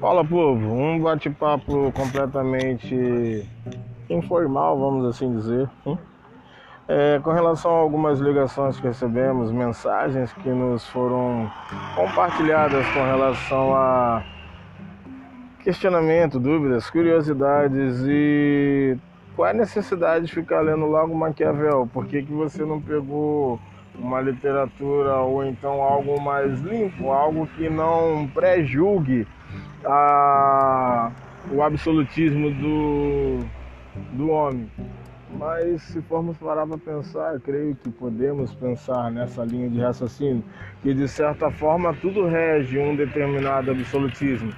Fala povo, um bate-papo completamente informal, vamos assim dizer. É, com relação a algumas ligações que recebemos, mensagens que nos foram compartilhadas com relação a questionamento, dúvidas, curiosidades e qual é a necessidade de ficar lendo logo Maquiavel? Por que, que você não pegou uma literatura ou então algo mais limpo, algo que não pré-julgue a, o absolutismo do, do homem. Mas se formos parar para pensar, creio que podemos pensar nessa linha de raciocínio, que de certa forma tudo rege um determinado absolutismo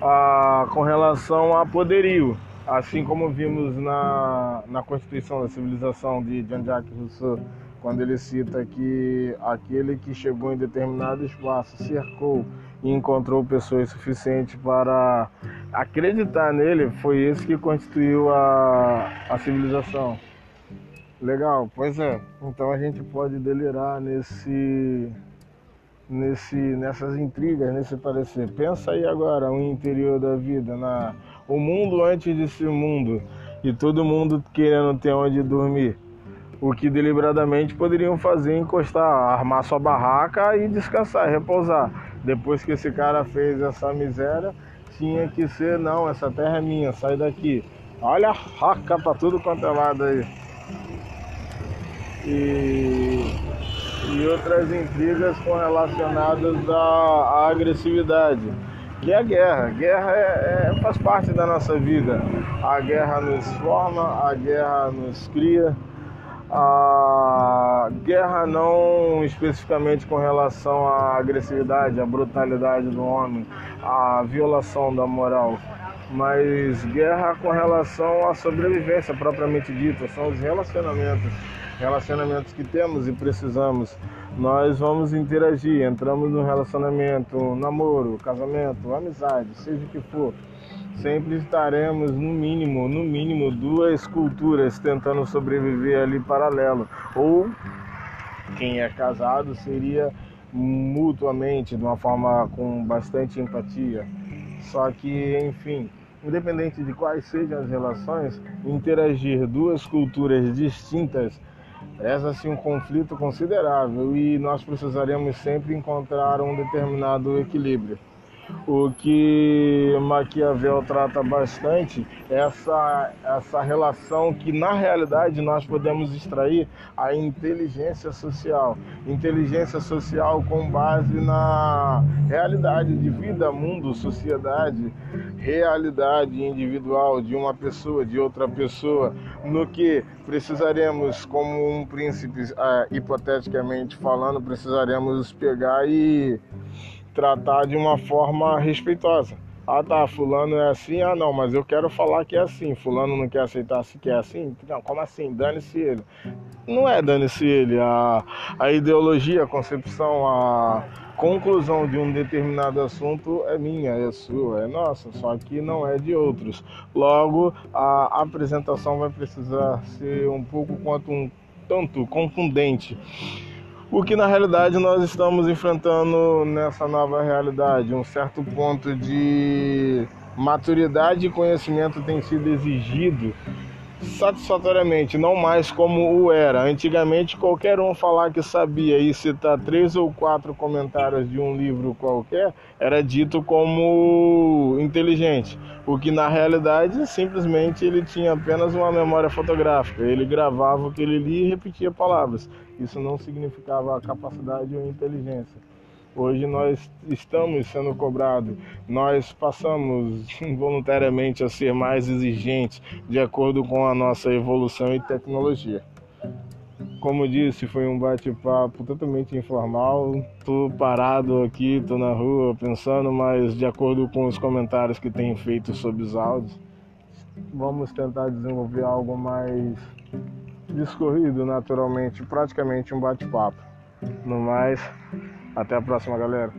ah, com relação a poderio. Assim como vimos na, na Constituição da Civilização de Jean-Jacques Rousseau, quando ele cita que aquele que chegou em determinado espaço cercou e encontrou pessoas suficientes para acreditar nele, foi esse que constituiu a, a civilização. Legal, pois é. Então a gente pode delirar nesse, nesse, nessas intrigas, nesse parecer. Pensa aí agora o interior da vida, na, o mundo antes de ser mundo e todo mundo querendo ter onde dormir o que deliberadamente poderiam fazer encostar, armar sua barraca e descansar, repousar. Depois que esse cara fez essa miséria, tinha que ser, não, essa terra é minha, sai daqui. Olha a raca pra tudo quanto é lado aí. E, e outras intrigas com relacionadas à, à agressividade, que é a guerra. Guerra é, é, faz parte da nossa vida. A guerra nos forma, a guerra nos cria a guerra não especificamente com relação à agressividade, à brutalidade do homem, à violação da moral, mas guerra com relação à sobrevivência propriamente dita, são os relacionamentos, relacionamentos que temos e precisamos. Nós vamos interagir, entramos no relacionamento, namoro, casamento, amizade, seja o que for sempre estaremos no mínimo, no mínimo duas culturas tentando sobreviver ali paralelo. Ou quem é casado seria mutuamente, de uma forma com bastante empatia. Só que, enfim, independente de quais sejam as relações, interagir duas culturas distintas essa sim um conflito considerável e nós precisaremos sempre encontrar um determinado equilíbrio. O que Maquiavel trata bastante é essa, essa relação que, na realidade, nós podemos extrair a inteligência social. Inteligência social com base na realidade de vida, mundo, sociedade, realidade individual de uma pessoa, de outra pessoa, no que precisaremos, como um príncipe, ah, hipoteticamente falando, precisaremos pegar e tratar de uma forma respeitosa. Ah tá, fulano é assim, ah não, mas eu quero falar que é assim. Fulano não quer aceitar se quer assim? Não, como assim? Dane-se ele. Não é dane-se ele. A, a ideologia, a concepção, a conclusão de um determinado assunto é minha, é sua, é nossa, só que não é de outros. Logo, a apresentação vai precisar ser um pouco quanto um tanto contundente o que na realidade nós estamos enfrentando nessa nova realidade. Um certo ponto de maturidade e conhecimento tem sido exigido satisfatoriamente, não mais como o era. Antigamente, qualquer um falar que sabia e citar três ou quatro comentários de um livro qualquer era dito como inteligente, o que na realidade simplesmente ele tinha apenas uma memória fotográfica. Ele gravava o que ele lia e repetia palavras. Isso não significava capacidade ou inteligência. Hoje nós estamos sendo cobrados, nós passamos involuntariamente a ser mais exigentes de acordo com a nossa evolução e tecnologia. Como disse, foi um bate-papo totalmente informal. Tô parado aqui, tô na rua pensando, mas de acordo com os comentários que tem feito sobre os áudios, vamos tentar desenvolver algo mais discorrido naturalmente, praticamente um bate-papo. No mais, até a próxima, galera.